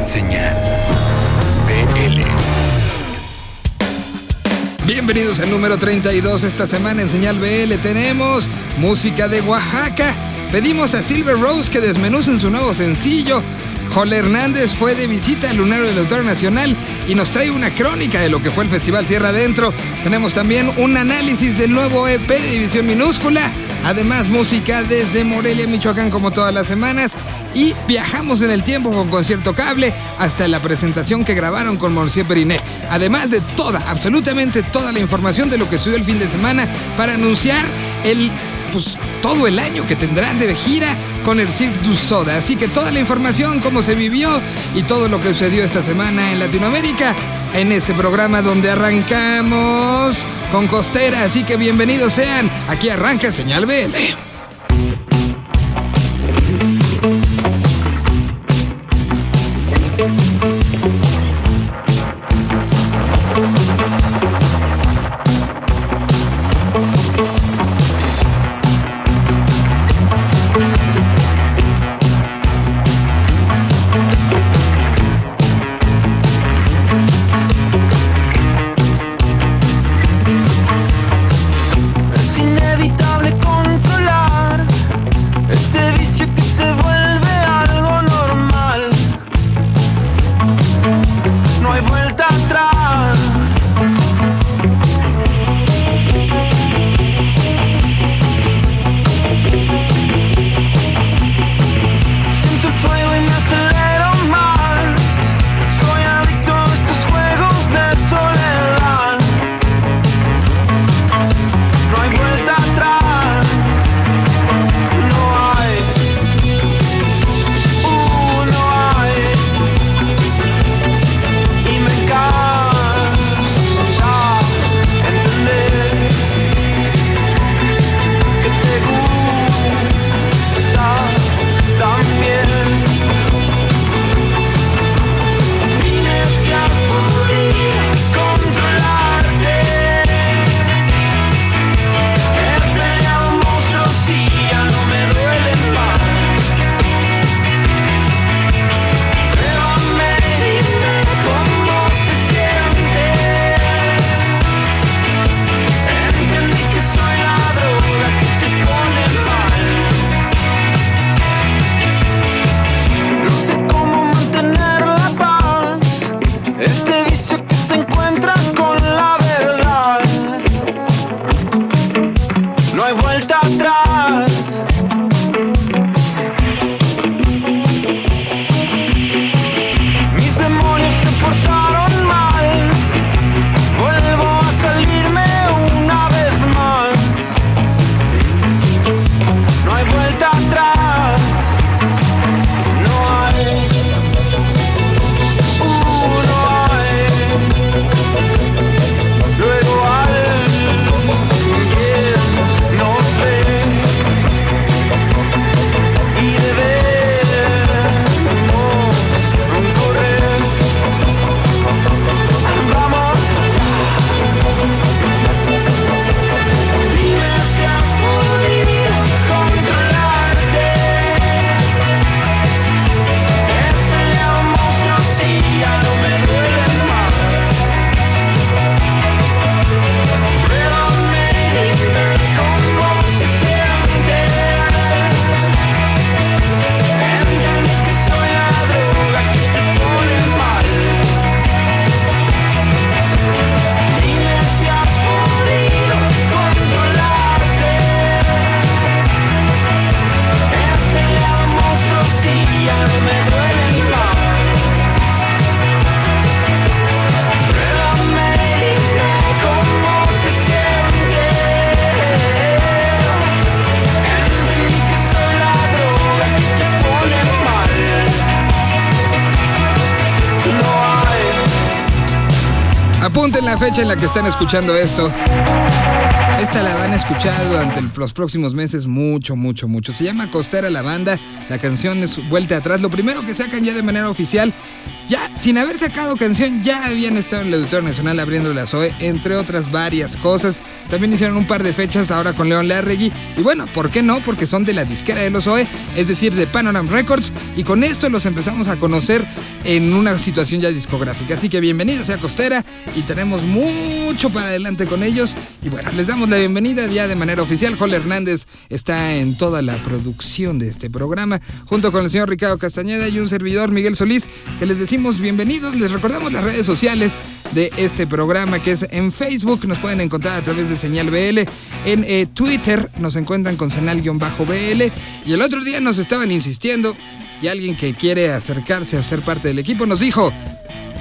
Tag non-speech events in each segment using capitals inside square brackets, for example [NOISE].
Señal BL. Bienvenidos al número 32 esta semana en Señal BL. Tenemos música de Oaxaca. Pedimos a Silver Rose que desmenucen su nuevo sencillo. Jole Hernández fue de visita al Lunario del Autor Nacional y nos trae una crónica de lo que fue el Festival Tierra Adentro. Tenemos también un análisis del nuevo EP de División Minúscula. Además, música desde Morelia, Michoacán, como todas las semanas. Y viajamos en el tiempo con concierto cable hasta la presentación que grabaron con Morcier Periné. Además de toda, absolutamente toda la información de lo que subió el fin de semana para anunciar el pues, todo el año que tendrán de gira con el Cirque du Soda. Así que toda la información, cómo se vivió y todo lo que sucedió esta semana en Latinoamérica en este programa donde arrancamos con Costera. Así que bienvenidos sean. Aquí arranca Señal BL. La fecha en la que están escuchando esto. Esta la van a escuchar durante los próximos meses mucho, mucho, mucho. Se llama Costera la banda. La canción es Vuelta atrás. Lo primero que sacan ya de manera oficial ya sin haber sacado canción, ya habían estado en el Auditorio Nacional abriendo la SOE, entre otras varias cosas. También hicieron un par de fechas ahora con León Larregui. Y bueno, ¿por qué no? Porque son de la disquera de los OE, es decir, de Panorama Records. Y con esto los empezamos a conocer en una situación ya discográfica. Así que bienvenidos a Costera y tenemos mucho para adelante con ellos. Y bueno, les damos la bienvenida ya de manera oficial. Joel Hernández está en toda la producción de este programa, junto con el señor Ricardo Castañeda y un servidor Miguel Solís, que les decimos bienvenidos. Les recordamos las redes sociales de este programa que es en Facebook, nos pueden encontrar a través de Señal BL, en eh, Twitter nos encuentran con Senal-BL y el otro día nos estaban insistiendo y alguien que quiere acercarse a ser parte del equipo nos dijo,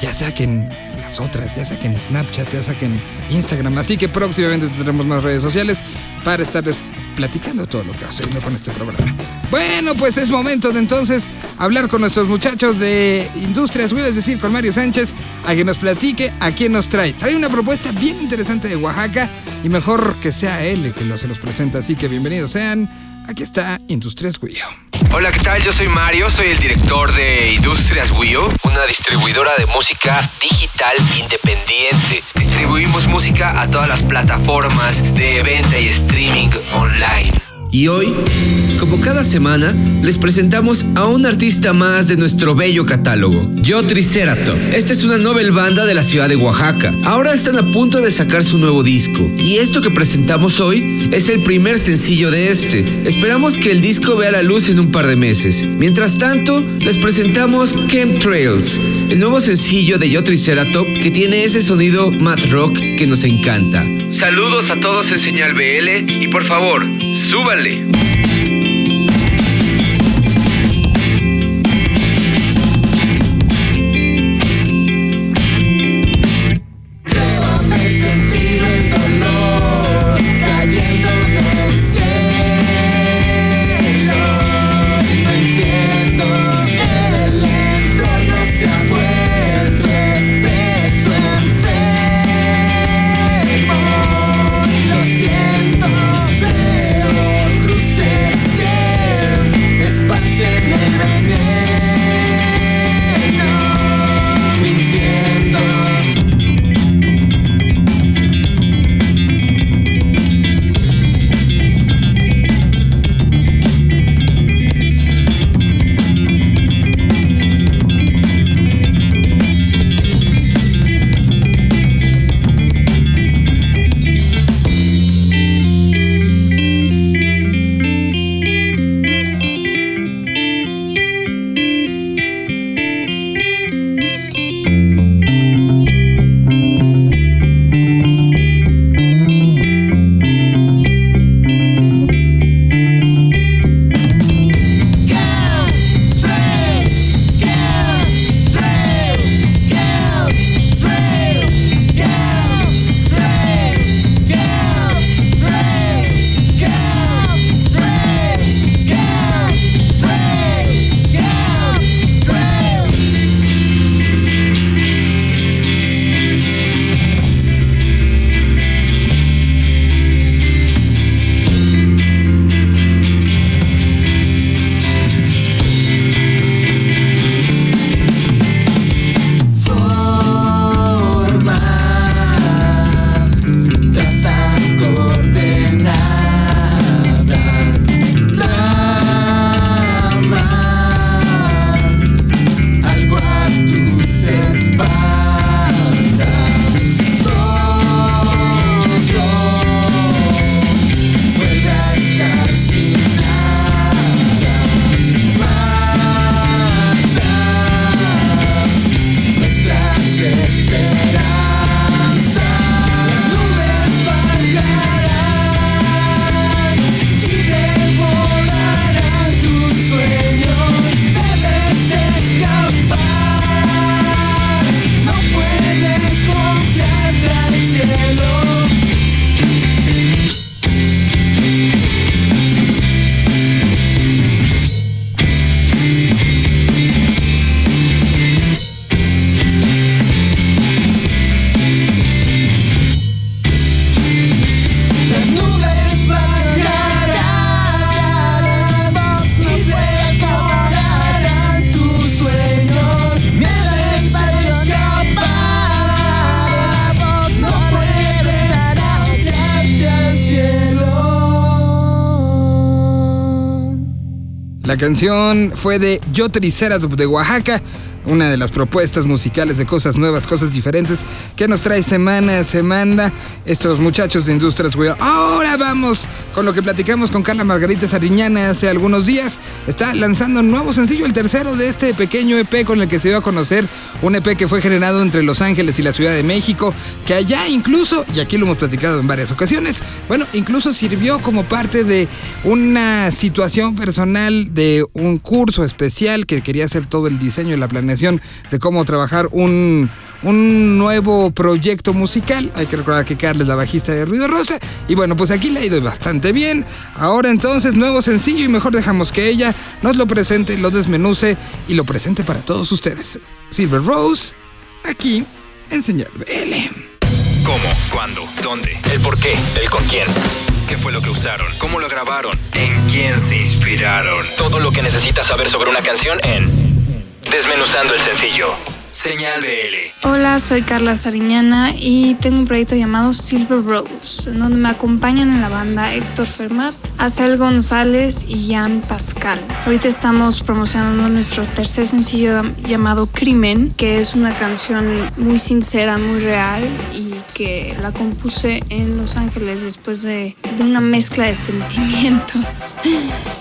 ya saquen otras, ya saquen Snapchat, ya saquen Instagram, así que próximamente tendremos más redes sociales para estarles platicando todo lo que hacemos con este programa. Bueno, pues es momento de entonces hablar con nuestros muchachos de Industrias Wii, es decir, con Mario Sánchez, a que nos platique a quién nos trae. Trae una propuesta bien interesante de Oaxaca y mejor que sea él que lo, se los presenta, así que bienvenidos sean. Aquí está Industrias Wii. Hola, ¿qué tal? Yo soy Mario, soy el director de Industrias Wii, distribuidora de música digital independiente. Distribuimos música a todas las plataformas de venta y streaming online. Y hoy, como cada semana, les presentamos a un artista más de nuestro bello catálogo, Yo Triceratops. Esta es una novel banda de la ciudad de Oaxaca. Ahora están a punto de sacar su nuevo disco. Y esto que presentamos hoy es el primer sencillo de este. Esperamos que el disco vea la luz en un par de meses. Mientras tanto, les presentamos Chemtrails, el nuevo sencillo de Yo Triceratops que tiene ese sonido mad rock que nos encanta. Saludos a todos en Señal BL y por favor, súbanle. La canción fue de Yo Triceratops de Oaxaca una de las propuestas musicales de cosas nuevas, cosas diferentes que nos trae semana a semana estos muchachos de Industrias Wheel. Ahora vamos con lo que platicamos con Carla Margarita Sariñana hace algunos días. Está lanzando un nuevo sencillo, el tercero de este pequeño EP con el que se dio a conocer un EP que fue generado entre Los Ángeles y la Ciudad de México, que allá incluso, y aquí lo hemos platicado en varias ocasiones, bueno, incluso sirvió como parte de una situación personal de un curso especial que quería hacer todo el diseño y la planeación de cómo trabajar un, un nuevo proyecto musical. Hay que recordar que Carla es la bajista de Ruido Rosa. Y bueno, pues aquí le ha ido bastante bien. Ahora entonces, nuevo sencillo y mejor dejamos que ella nos lo presente, lo desmenuce y lo presente para todos ustedes. Silver Rose, aquí en Señal BL. ¿Cómo? ¿Cuándo? ¿Dónde? ¿El por qué? ¿El con quién? ¿Qué fue lo que usaron? ¿Cómo lo grabaron? ¿En quién se inspiraron? Todo lo que necesitas saber sobre una canción en Desmenuzando el sencillo. Señal BL. Hola, soy Carla Sariñana y tengo un proyecto llamado Silver Rose, en donde me acompañan en la banda Héctor Fermat, Acel González y Jan Pascal. Ahorita estamos promocionando nuestro tercer sencillo llamado Crimen, que es una canción muy sincera, muy real y que la compuse en Los Ángeles después de, una mezcla de [LAUGHS] sentimientos.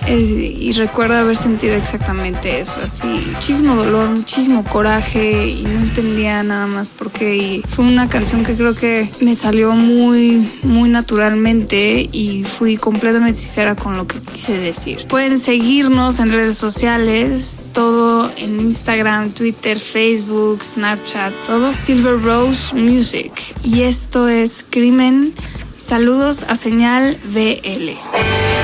Y recuerdo haber sentido exactamente eso, así, muchísimo dolor, muchísimo coraje y no entendía nada más por qué. Y fue una canción que creo que me salió muy, muy naturalmente y fui completamente sincera con lo que quise decir. Pueden seguirnos en redes sociales, todo en Instagram, Twitter, Facebook, Snapchat, todo. Silver Rose Music. Y esto es Crimen. Saludos a señal BL.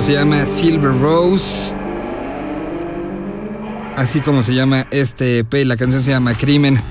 Se llama Silver Rose. Así como se llama este EP, la canción se llama Crimen.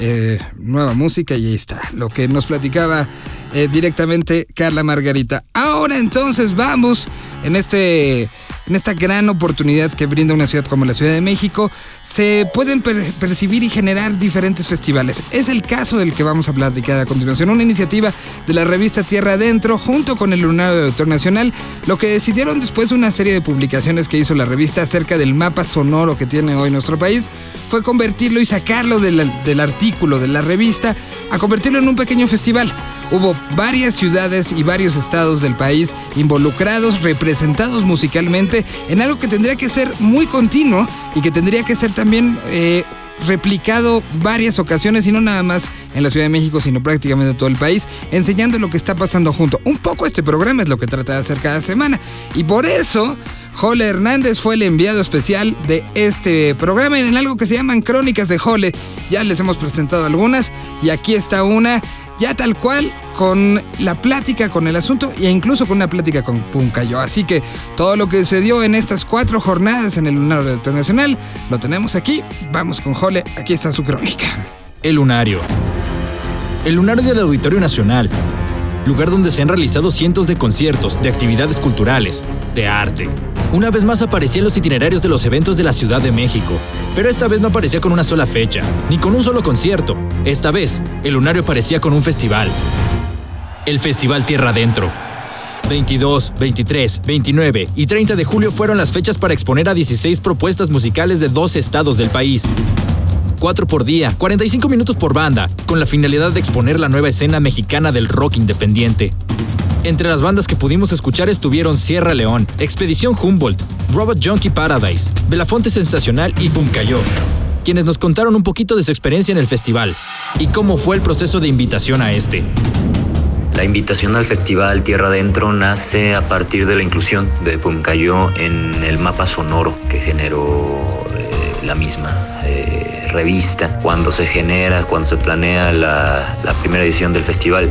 Eh, nueva música y ahí está. Lo que nos platicaba eh, directamente Carla Margarita. Ahora entonces vamos en este en esta gran oportunidad que brinda una ciudad como la Ciudad de México, se pueden percibir y generar diferentes festivales. Es el caso del que vamos a platicar a continuación, una iniciativa de la revista Tierra Adentro junto con el Lunario de Autor Nacional, lo que decidieron después de una serie de publicaciones que hizo la revista acerca del mapa sonoro que tiene hoy nuestro país, fue convertirlo y sacarlo del, del artículo de la revista a convertirlo en un pequeño festival. Hubo varias ciudades y varios estados del país involucrados, representados musicalmente en algo que tendría que ser muy continuo y que tendría que ser también eh, replicado varias ocasiones y no nada más en la Ciudad de México, sino prácticamente en todo el país, enseñando lo que está pasando junto. Un poco este programa es lo que trata de hacer cada semana y por eso Jole Hernández fue el enviado especial de este programa en algo que se llaman Crónicas de Jole. Ya les hemos presentado algunas y aquí está una ya tal cual con la plática con el asunto e incluso con una plática con Puncayo. Así que todo lo que se dio en estas cuatro jornadas en el Lunario Internacional lo tenemos aquí. Vamos con Jole, aquí está su crónica. El Lunario. El Lunario del Auditorio Nacional lugar donde se han realizado cientos de conciertos, de actividades culturales, de arte. Una vez más aparecían los itinerarios de los eventos de la Ciudad de México, pero esta vez no aparecía con una sola fecha, ni con un solo concierto. Esta vez, el lunario aparecía con un festival. El Festival Tierra Adentro. 22, 23, 29 y 30 de julio fueron las fechas para exponer a 16 propuestas musicales de dos estados del país. 4 por día, 45 minutos por banda, con la finalidad de exponer la nueva escena mexicana del rock independiente. Entre las bandas que pudimos escuchar estuvieron Sierra León, Expedición Humboldt, Robot Junkie Paradise, Belafonte Sensacional y Puncayo, quienes nos contaron un poquito de su experiencia en el festival y cómo fue el proceso de invitación a este. La invitación al festival Tierra Adentro nace a partir de la inclusión de Puncayo en el mapa sonoro que generó eh, la misma. Eh, revista, cuando se genera, cuando se planea la, primera edición del festival,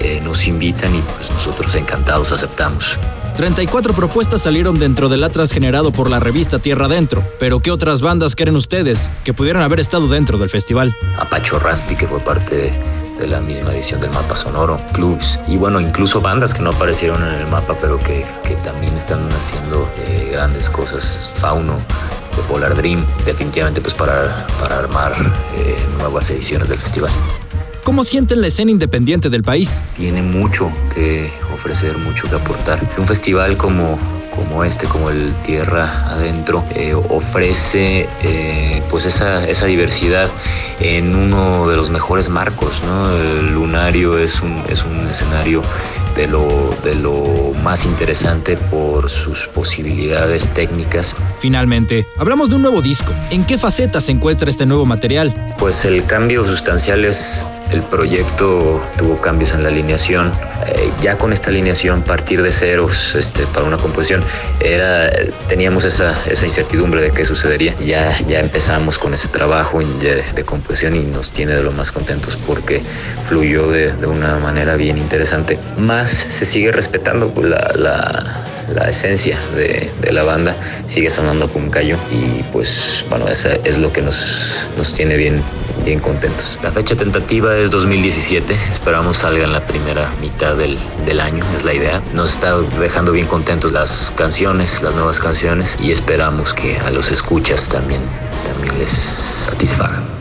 eh, nos invitan y pues nosotros encantados aceptamos. 34 propuestas salieron dentro del atlas generado por la revista Tierra Adentro. Pero ¿qué otras bandas creen ustedes que pudieran haber estado dentro del festival? Apacho Raspi, que fue parte de, la misma edición del mapa sonoro, clubs y bueno, incluso bandas que no aparecieron en el mapa pero que, también están haciendo eh, grandes cosas. Fauno, de Polar Dream, definitivamente pues para, para armar eh, nuevas ediciones del festival. ¿Cómo sienten la escena independiente del país? Tiene mucho que ofrecer, mucho que aportar. Un festival como, como este, como el Tierra Adentro, eh, ofrece eh, pues esa, esa, diversidad en uno de los mejores marcos. ¿no? El Lunario es un, es un escenario de lo, de lo más interesante por sus posibilidades técnicas. Finalmente, hablamos de un nuevo disco. ¿En qué faceta se encuentra este nuevo material? Pues el cambio sustancial es el proyecto tuvo cambios en la alineación. Eh, ya con esta alineación, partir de ceros este, para una composición, era, teníamos esa, esa incertidumbre de qué sucedería. Ya, ya empezamos con ese trabajo de, composición y nos tiene de lo más contentos porque fluyó de, de una manera bien interesante. Más se sigue respetando la, la la esencia de, de, la banda sigue sonando callo y pues bueno, eso es lo que nos, nos tiene bien, bien contentos. La fecha tentativa es 2017, esperamos salga en la primera mitad del, del año, es la idea. Nos está dejando bien contentos las canciones, las nuevas canciones y esperamos que a los escuchas también, también les satisfagan.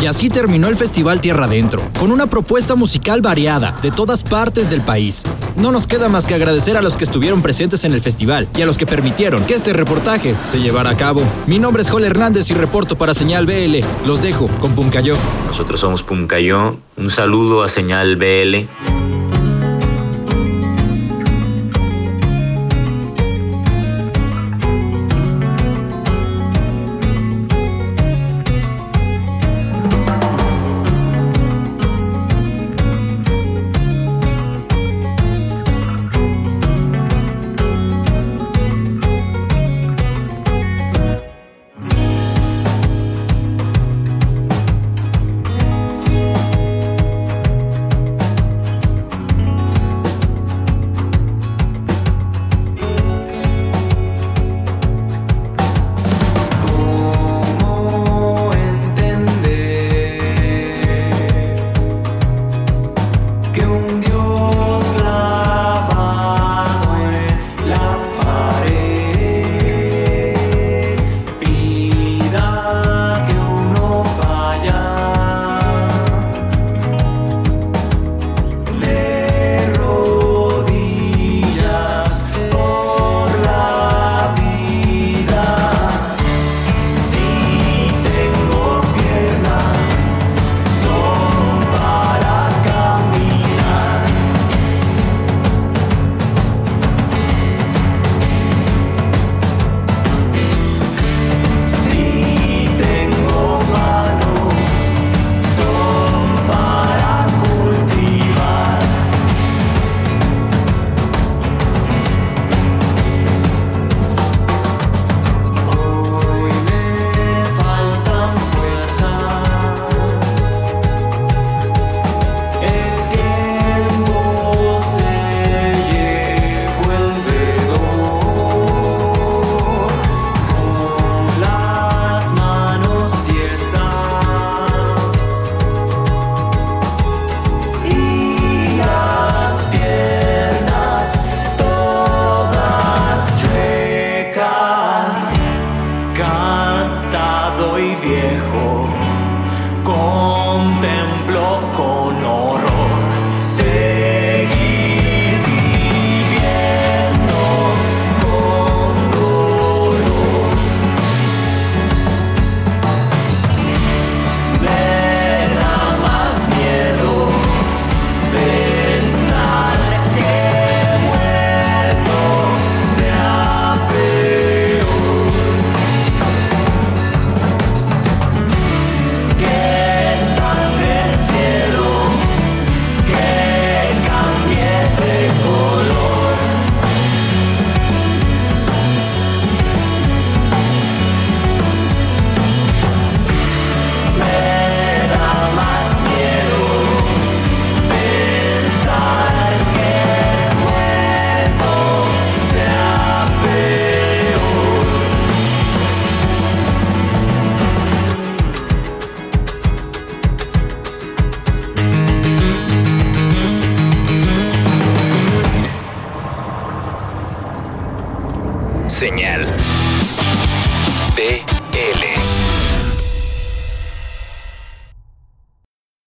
Y así terminó el Festival Tierra Adentro, con una propuesta musical variada de todas partes del país. No nos queda más que agradecer a los que estuvieron presentes en el festival y a los que permitieron que este reportaje se llevara a cabo. Mi nombre es Joel Hernández y reporto para Señal BL. Los dejo con Puncayo. Nosotros somos Puncayo. Un saludo a Señal BL.